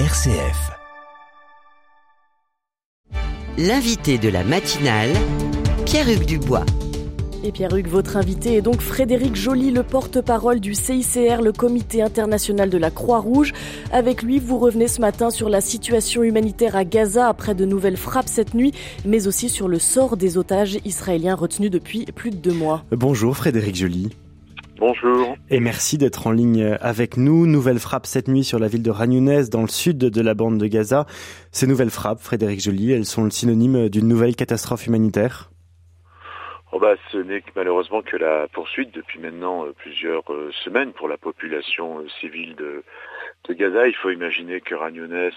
RCF. L'invité de la matinale, Pierre-Hugues Dubois. Et Pierre-Hugues, votre invité est donc Frédéric Joly, le porte-parole du CICR, le Comité international de la Croix-Rouge. Avec lui, vous revenez ce matin sur la situation humanitaire à Gaza après de nouvelles frappes cette nuit, mais aussi sur le sort des otages israéliens retenus depuis plus de deux mois. Bonjour Frédéric Joly. Bonjour. Et merci d'être en ligne avec nous. Nouvelle frappe cette nuit sur la ville de Ragnounès, dans le sud de la bande de Gaza. Ces nouvelles frappes, Frédéric Joly, elles sont le synonyme d'une nouvelle catastrophe humanitaire oh bah, Ce n'est malheureusement que la poursuite depuis maintenant euh, plusieurs euh, semaines pour la population euh, civile de, de Gaza. Il faut imaginer que Ragnounès,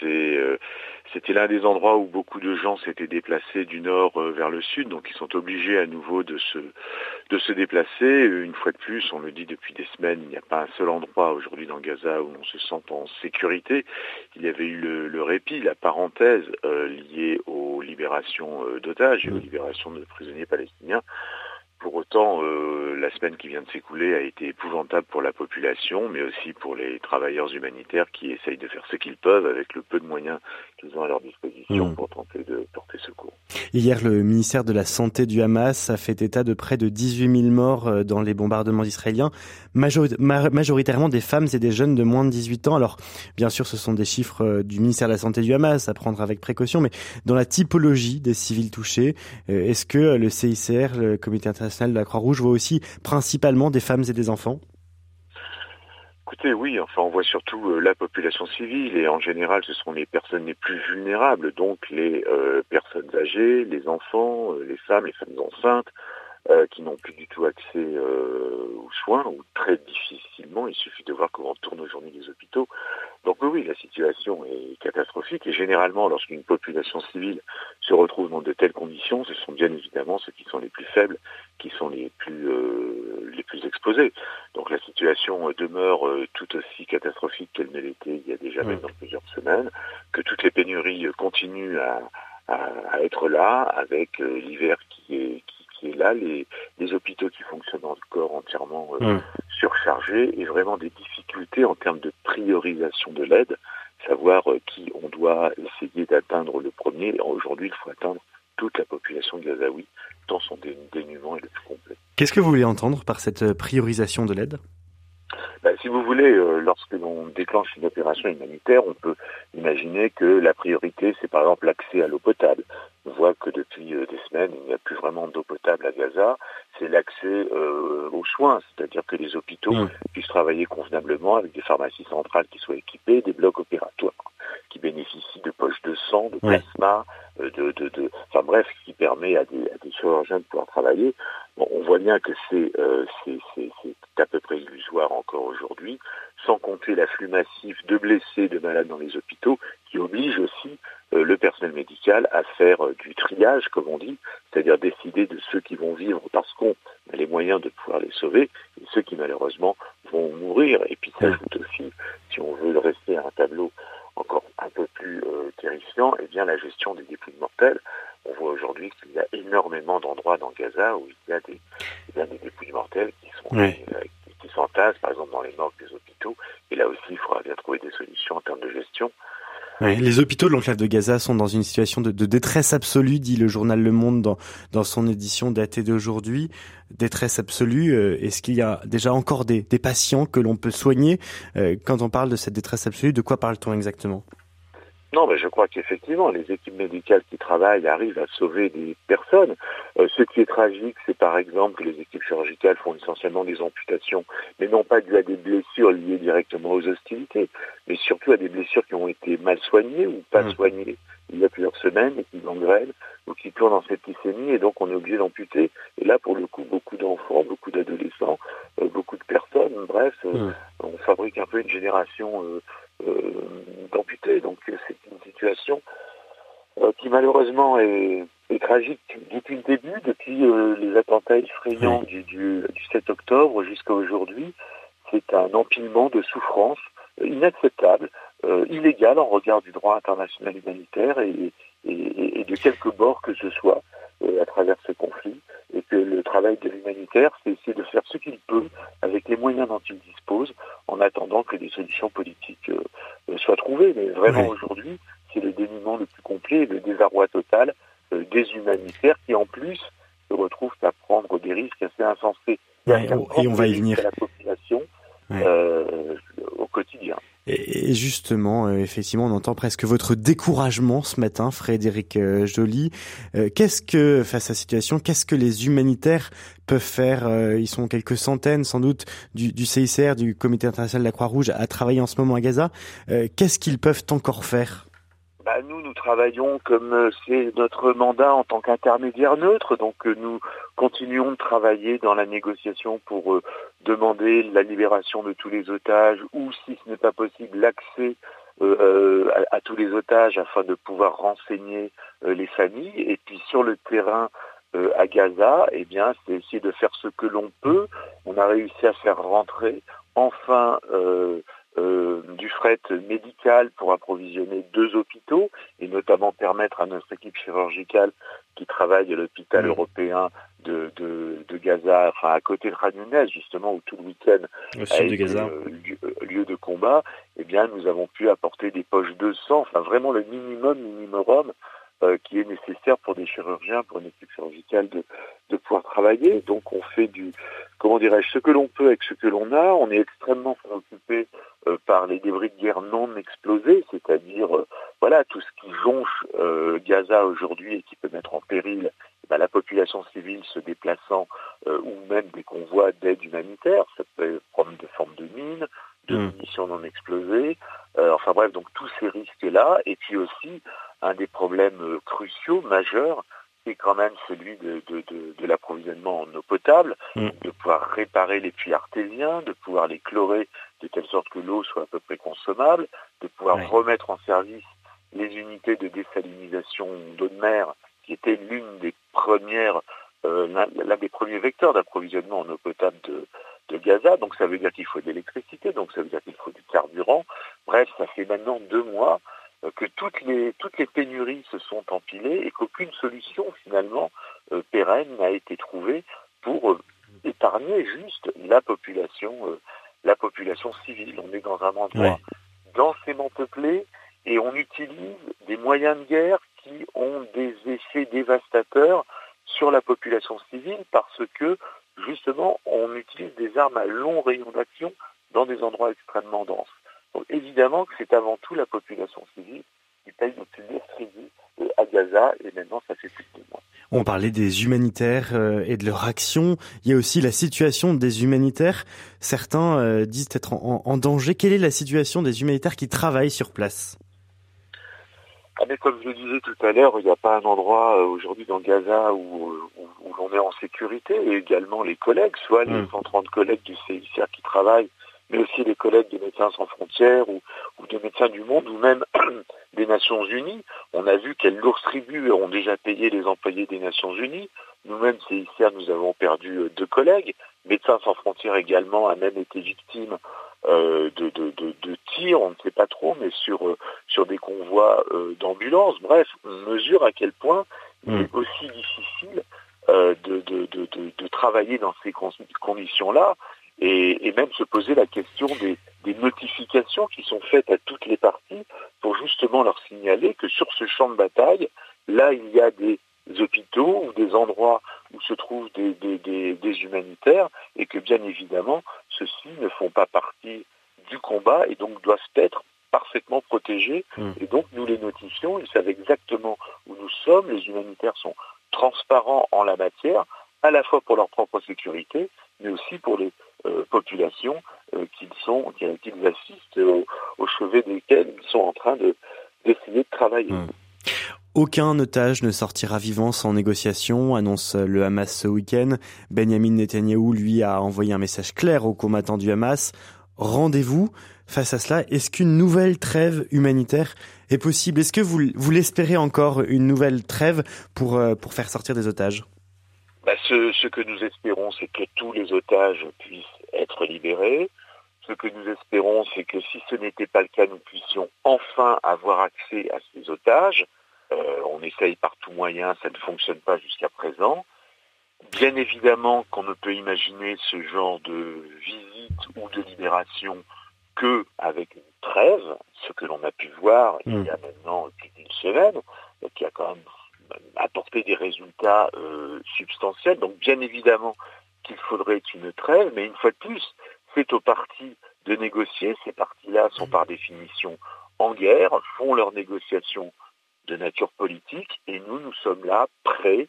c'est c'était l'un des endroits où beaucoup de gens s'étaient déplacés du nord euh, vers le sud, donc ils sont obligés à nouveau de se, de se déplacer. Une fois de plus, on le dit depuis des semaines, il n'y a pas un seul endroit aujourd'hui dans Gaza où on se sent en sécurité. Il y avait eu le, répit, la parenthèse euh, liée aux libérations euh, d'otages et aux libérations de prisonniers palestiniens. Pour autant, euh, la semaine qui vient de s'écouler a été épouvantable pour la population, mais aussi pour les travailleurs humanitaires qui essayent de faire ce qu'ils peuvent avec le peu de moyens qu'ils ont à leur disposition mmh. pour tenter de porter secours. Hier, le ministère de la Santé du Hamas a fait état de près de 18 000 morts euh, dans les bombardements israéliens, majoritairement des femmes et des jeunes de moins de 18 ans. Alors, bien sûr, ce sont des chiffres euh, du ministère de la Santé du Hamas à prendre avec précaution, mais dans la typologie des civils touchés, est-ce que le CICR, le Comité international de la Croix-Rouge voit aussi principalement des femmes et des enfants? Écoutez, oui, enfin on voit surtout euh, la population civile et en général ce sont les personnes les plus vulnérables, donc les euh, personnes âgées, les enfants, euh, les femmes, les femmes enceintes, qui n'ont plus du tout accès aux soins ou très difficilement. Il suffit de voir comment tournent aujourd'hui les hôpitaux. Donc oui, la situation est catastrophique et généralement lorsqu'une population civile se retrouve dans de telles conditions, ce sont bien évidemment ceux qui sont les plus faibles qui sont les plus euh, les plus exposés. Donc la situation demeure euh, tout aussi catastrophique qu'elle ne l'était il y a déjà maintenant plusieurs semaines, que toutes les pénuries continuent à, à, être là, avec euh, l'hiver qui est qui, est là, les, les, hôpitaux qui fonctionnent encore entièrement surchargés et vraiment des difficultés en termes de priorisation de l'aide, savoir qui on doit essayer d'atteindre le premier. Aujourd'hui, il faut atteindre toute la population gazaoui dans son dénuement et le plus complet. Qu'est-ce que vous voulez entendre par cette euh, priorisation de l'aide? Ben, si vous voulez, euh, lorsque l'on déclenche une opération humanitaire, on peut imaginer que la priorité, c'est par exemple l'accès à l'eau potable. On voit que depuis euh, des semaines, il n'y a plus vraiment d'eau potable à Gaza. C'est l'accès aux soins, c'est-à-dire que les hôpitaux mmh. puissent travailler convenablement avec des pharmacies centrales qui soient équipées, des blocs opératoires qui bénéficient de poches de sang, de plasma, de, de, de, enfin bref, qui permet à des, à des chirurgiens de pouvoir travailler. Bon, on voit bien que c'est euh, à peu près illusoire encore aujourd'hui, sans compter l'afflux massif de blessés, de malades dans les hôpitaux, qui oblige aussi euh, le personnel médical à faire euh, du triage, comme on dit, c'est-à-dire décider de ceux qui vont vivre parce qu'on a les moyens de pouvoir les sauver, et ceux qui malheureusement vont mourir. Et puis s'ajoute aussi, si on veut rester à un tableau encore un peu plus euh, terrifiant, eh bien la gestion des dépouilles mortelles. On voit aujourd'hui qu'il y a énormément d'endroits dans Gaza où il y a des, des dépouilles mortelles qui sont euh, qui s'entassent, par exemple dans les morgues des hôpitaux. Et là aussi, il faudra bien trouver des solutions en termes de gestion. Les hôpitaux de l'enclave de Gaza sont dans une situation de, détresse absolue, dit le journal Le Monde dans, son édition datée d'aujourd'hui. Détresse absolue, euh, est-ce qu'il y a déjà encore des, des patients que l'on peut soigner euh, Quand on parle de cette détresse absolue, de quoi parle-t-on exactement? Non, mais je crois qu'effectivement, les équipes médicales qui travaillent arrivent à sauver des personnes. Euh, ce qui est tragique, c'est par exemple que les équipes chirurgicales font essentiellement des amputations, mais non pas dues à des blessures liées directement aux hostilités, mais surtout à des blessures qui ont été mal soignées ou pas mmh. soignées il y a plusieurs semaines et qui gangrènent ou qui tournent en septicémie et donc on est obligé d'amputer. Et là, pour le coup, beaucoup d'enfants, beaucoup d'adolescents, euh, beaucoup de personnes, bref, euh, mmh. on fabrique un peu une génération. Situation euh, qui malheureusement est, tragique depuis le début, depuis euh, les attentats effrayants du, du, 7 octobre jusqu'à aujourd'hui. C'est un empilement de souffrances inacceptable, euh, illégal en regard du droit international humanitaire et, et, de quelque bord que ce soit à travers ce conflit. Et que le travail de l'humanitaire, c'est essayer de faire ce qu'il peut avec les moyens dont il dispose en attendant que des solutions politiques soit trouvé, mais vraiment aujourd'hui, c'est le dénuement le plus complet, le désarroi total des humanitaires qui en plus se retrouvent à prendre des risques assez insensés. et on va y venir. la population euh, au quotidien. Et justement, euh, effectivement, on entend presque votre découragement ce matin, Frédéric euh, Joly. Qu'est-ce que, face à la situation, qu'est-ce que les humanitaires peuvent faire Ils sont quelques centaines, sans doute, du, du, CICR, du Comité international de la Croix-Rouge, à travailler en ce moment à Gaza. Qu'est-ce qu'ils peuvent encore faire? Bah, nous, nous travaillons comme euh, c'est notre mandat en tant qu'intermédiaire neutre, donc euh, nous continuons de travailler dans la négociation pour euh, demander la libération de tous les otages ou, si ce n'est pas possible, l'accès à, tous les otages afin de pouvoir renseigner les familles. Et puis sur le terrain à Gaza, eh bien, c'est essayer de faire ce que l'on peut. On a réussi à faire rentrer enfin du fret médical pour approvisionner deux hôpitaux et notamment permettre à notre équipe chirurgicale qui travaille à l'hôpital européen de, Gaza, enfin à côté de Ranounès justement où tout le week-end a été Gaza. Euh, euh, lieu, de combat, eh bien nous avons pu apporter des poches de sang, enfin vraiment le minimum minimum qui est nécessaire pour des chirurgiens, pour une équipe chirurgicale de, de pouvoir travailler. Donc on fait du, comment dirais-je, ce que l'on peut avec ce que l'on a. On est extrêmement préoccupé euh, par les débris de guerre non explosés, c'est-à-dire euh, voilà tout ce qui jonche euh, Gaza aujourd'hui et qui peut mettre en péril bah, la population civile se déplaçant ou même des convois d'aide humanitaire. Ça peut prendre des formes de mines, de mmh. munitions non explosées. enfin bref, donc tous ces risques-là. Et puis aussi un des problèmes cruciaux, majeurs, quand même celui de, de, l'approvisionnement en eau potable, mmh. de pouvoir réparer les puits artésiens, de pouvoir les chlorer de telle sorte que l'eau soit à peu près consommable, de pouvoir remettre en service les unités de désalinisation d'eau de mer, qui était l'une des premières, euh, l'un des premiers vecteurs d'approvisionnement en eau potable de, Gaza. Donc ça veut dire qu'il faut de l'électricité, donc ça veut dire qu'il faut du carburant. Bref, ça fait maintenant deux mois que toutes les toutes les pénuries se sont empilées et qu'aucune solution finalement euh, pérenne n'a été trouvée pour épargner juste la population la population civile. On est dans un endroit densément peuplé et on utilise des moyens de guerre qui ont des effets dévastateurs sur la population civile parce que justement on utilise des armes à long rayon d'action dans des endroits extrêmement denses. Donc évidemment que c'est avant tout la population civile qui paye le plus lourd à Gaza et maintenant ça fait plus de deux mois. On parlait des humanitaires euh, et de leur action. Il y a aussi la situation des humanitaires. Certains euh, disent être en, danger. Quelle est la situation des humanitaires qui travaillent sur place? Ah mais comme je le disais tout à l'heure, il n'y a pas un endroit euh, aujourd'hui dans Gaza où, l'on est en sécurité, et également les collègues, soit les 130 hmm. collègues du CICR qui travaillent mais aussi les collègues de Médecins sans frontières ou, ou de Médecins du Monde ou même des Nations Unies. On a vu quelles lourdes tribus ont déjà payé les employés des Nations Unies. Nous-mêmes, CICR, nous avons perdu euh, deux collègues. Médecins sans frontières également a même été victime euh, de, de, de, tirs, on ne sait pas trop, mais sur, euh, sur des convois euh, d'ambulances. Bref, on mesure à quel point il est hmm. aussi difficile euh, de, de, de, de, travailler dans ces conditions-là et, même se poser la question des, notifications qui sont faites à toutes les parties pour justement leur signaler que sur ce champ de bataille, là, il y a des hôpitaux ou des endroits où se trouvent des, des, humanitaires et que bien évidemment, ceux-ci ne font pas partie du combat et donc doivent être parfaitement protégés. Hmm. Et donc nous les notifions, ils savent exactement où nous sommes, les humanitaires sont transparents en la matière, à la fois pour leur propre sécurité, mais aussi pour les populations euh, qu'ils sont, qu'ils assistent au, chevet desquels ils sont en train de d'essayer de travailler. Hmm. Aucun otage ne sortira vivant sans négociation, annonce le Hamas ce week-end. Benjamin Netanyahou, lui, a envoyé un message clair aux combattants du Hamas. Rendez-vous. Face à cela, est-ce qu'une nouvelle trêve humanitaire est possible? Est-ce que vous, vous l'espérez encore, une nouvelle trêve pour, euh, pour faire sortir des otages? Ce, que nous espérons, c'est que tous les otages puissent être libérés. Ce que nous espérons, c'est que si ce n'était pas le cas, nous puissions enfin avoir accès à ces otages. Euh, on essaye par tout moyen, ça ne fonctionne pas jusqu'à présent. Bien évidemment qu'on ne peut imaginer ce genre de visite ou de libération que avec une trêve, ce que l'on a pu voir il y a maintenant plus d'une semaine, a quand même apporté des résultats substantiels. Donc bien évidemment qu'il faudrait une trêve, mais une fois de plus, c'est aux partis de négocier. Ces partis-là sont par définition en guerre, font leurs négociations de nature politique, et nous, nous sommes là prêts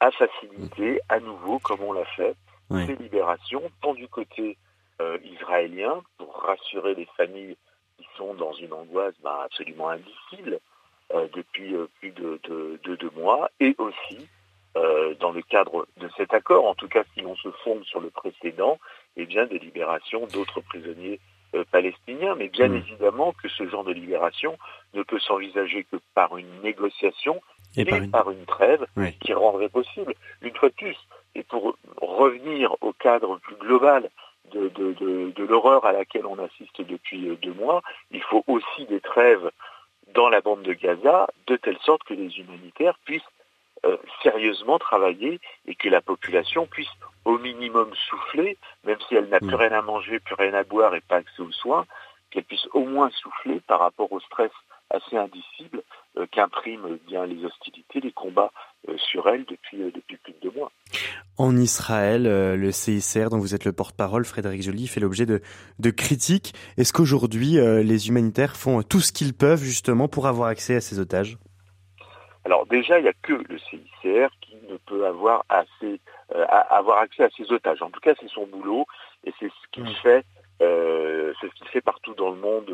à faciliter à nouveau, comme on l'a fait, ces libérations, tant du côté euh, israélien, pour rassurer les familles qui sont dans une angoisse bah, absolument indicible euh, depuis euh, plus de, deux mois, et aussi dans le cadre de cet accord, en tout cas si l'on se fonde sur le précédent, et eh bien des libérations d'autres prisonniers palestiniens. Mais bien mmh. évidemment que ce genre de libération ne peut s'envisager que par une négociation et, par, une... trêve qui rendrait possible, une fois de plus, et pour revenir au cadre plus global de, de, l'horreur à laquelle on assiste depuis euh, deux mois, il faut aussi des trêves dans la bande de Gaza, de telle sorte que les humanitaires puissent euh, sérieusement travailler et que la population puisse au minimum souffler, même si elle n'a plus rien à manger, plus rien à boire et pas accès aux soins, qu'elle puisse au moins souffler par rapport au stress assez indicible euh, qu'impriment bien les hostilités, les combats euh, sur elle depuis, euh, depuis plus de deux mois. En Israël, le CICR dont vous êtes le porte-parole, Frédéric Joly, fait l'objet de, de critiques. Est-ce qu'aujourd'hui, les humanitaires font tout ce qu'ils peuvent justement pour avoir accès à ces otages? Alors déjà, il n'y a que le CICR qui ne peut avoir, assez, avoir accès à ces otages. En tout cas, c'est son boulot et c'est ce qu'il mmh. Fait c'est ce qu'il fait partout dans le monde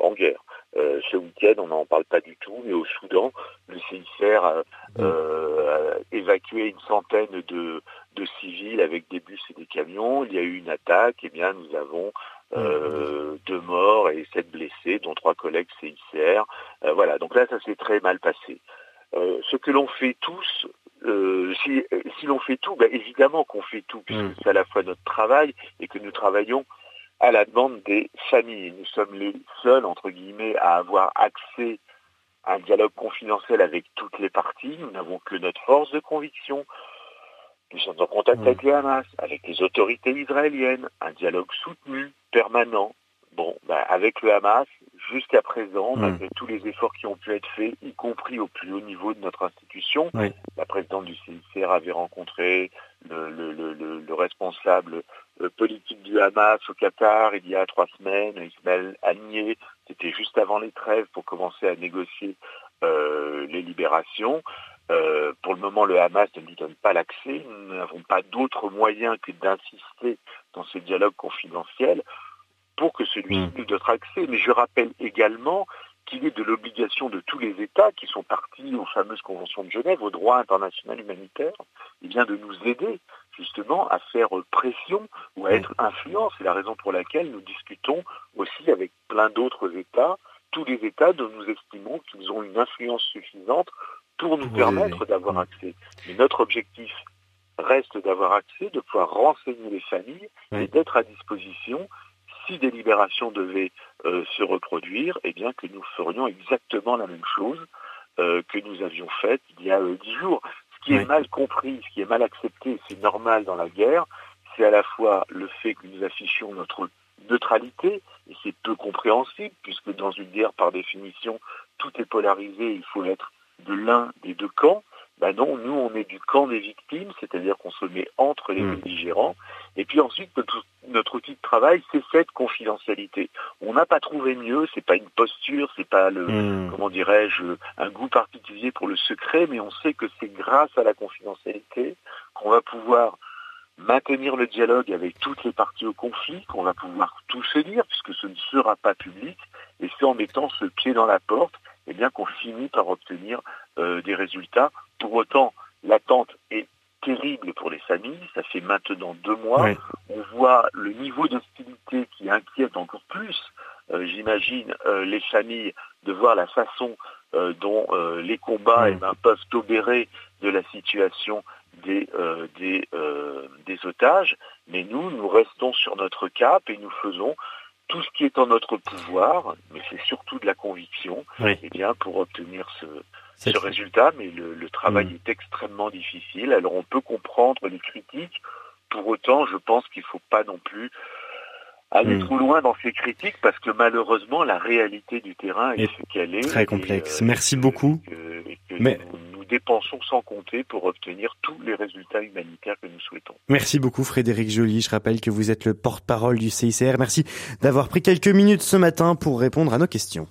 en guerre. Euh, ce week-end, on n'en parle pas du tout, mais au Soudan, le CICR a, euh, évacué une centaine de, civils avec des bus et des camions. Il y a eu une attaque, et eh bien nous avons euh, deux morts et sept blessés, dont trois collègues CICR. voilà, donc là, ça s'est très mal passé. ce que l'on fait tous, si, si l'on fait tout, ben, évidemment qu'on fait tout, puisque mm. c'est à la fois notre travail et que nous travaillons à la demande des familles. Nous sommes les seuls, entre guillemets, à avoir accès à un dialogue confidentiel avec toutes les parties. Nous n'avons que notre force de conviction. Nous sommes en contact avec le Hamas, avec les autorités israéliennes, un dialogue soutenu, permanent. Bon, bah, avec le Hamas, jusqu'à présent, malgré tous les efforts qui ont pu être faits, y compris au plus haut niveau de notre institution, la présidente du CICR avait rencontré le responsable politique du Hamas au Qatar il y a trois semaines, Ismaël Agnier, c'était juste avant les trêves pour commencer à négocier euh, les libérations. Euh, pour le moment, le Hamas ne nous donne pas l'accès. Nous n'avons pas d'autre moyen que d'insister dans ce dialogue confidentiel pour que celui-ci hmm. nous donne accès. Mais je rappelle également qu'il est de l'obligation de tous les États qui sont partis aux fameuses conventions de Genève, au droit international humanitaire, eh bien de nous aider justement à faire pression ou à être influent. C'est la raison pour laquelle nous discutons aussi avec plein d'autres États, tous les États dont nous estimons qu'ils ont une influence suffisante pour nous permettre d'avoir accès. Mais notre objectif reste d'avoir accès, de pouvoir renseigner les familles et d'être à disposition si des libérations devaient euh, se reproduire, eh bien que nous ferions exactement la même chose euh, que nous avions faite il y a euh, dix jours. Ce qui est mal compris, ce qui est mal accepté, c'est normal dans la guerre, c'est à la fois le fait que nous affichions notre neutralité, et c'est peu compréhensible, puisque dans une guerre, par définition, tout est polarisé, il faut être de l'un des deux camps. Ben non, nous on est du camp des victimes, c'est-à-dire qu'on se met entre les hmm. belligérants. Et puis ensuite, notre, outil de travail, c'est cette confidentialité. On n'a pas trouvé mieux, c'est pas une posture, c'est pas le, hmm. comment dirais-je, un goût particulier pour le secret, mais on sait que c'est grâce à la confidentialité qu'on va pouvoir maintenir le dialogue avec toutes les parties au conflit, qu'on va pouvoir tout se dire, puisque ce ne sera pas public, et c'est en mettant ce pied dans la porte, eh bien qu'on finit par obtenir euh, des résultats pour autant, l'attente est terrible pour les familles. Ça fait maintenant deux mois. On voit le niveau d'hostilité qui inquiète encore plus, euh, j'imagine, euh, les familles de voir la façon euh, dont les combats eh ben, peuvent obérer de la situation des, des, des otages. Mais nous, nous restons sur notre cap et nous faisons tout ce qui est en notre pouvoir, mais c'est surtout de la conviction, eh bien, pour obtenir ce, ce résultat, mais le, travail mm. est extrêmement difficile. Alors on peut comprendre les critiques, pour autant je pense qu'il ne faut pas non plus aller hmm. trop loin dans ces critiques parce que malheureusement la réalité du terrain est, ce qu'elle est. Très complexe. Merci beaucoup. Mais... nous, dépensons sans compter pour obtenir tous les résultats humanitaires que nous souhaitons. Merci beaucoup Frédéric Joly. Je rappelle que vous êtes le porte-parole du CICR. Merci d'avoir pris quelques minutes ce matin pour répondre à nos questions.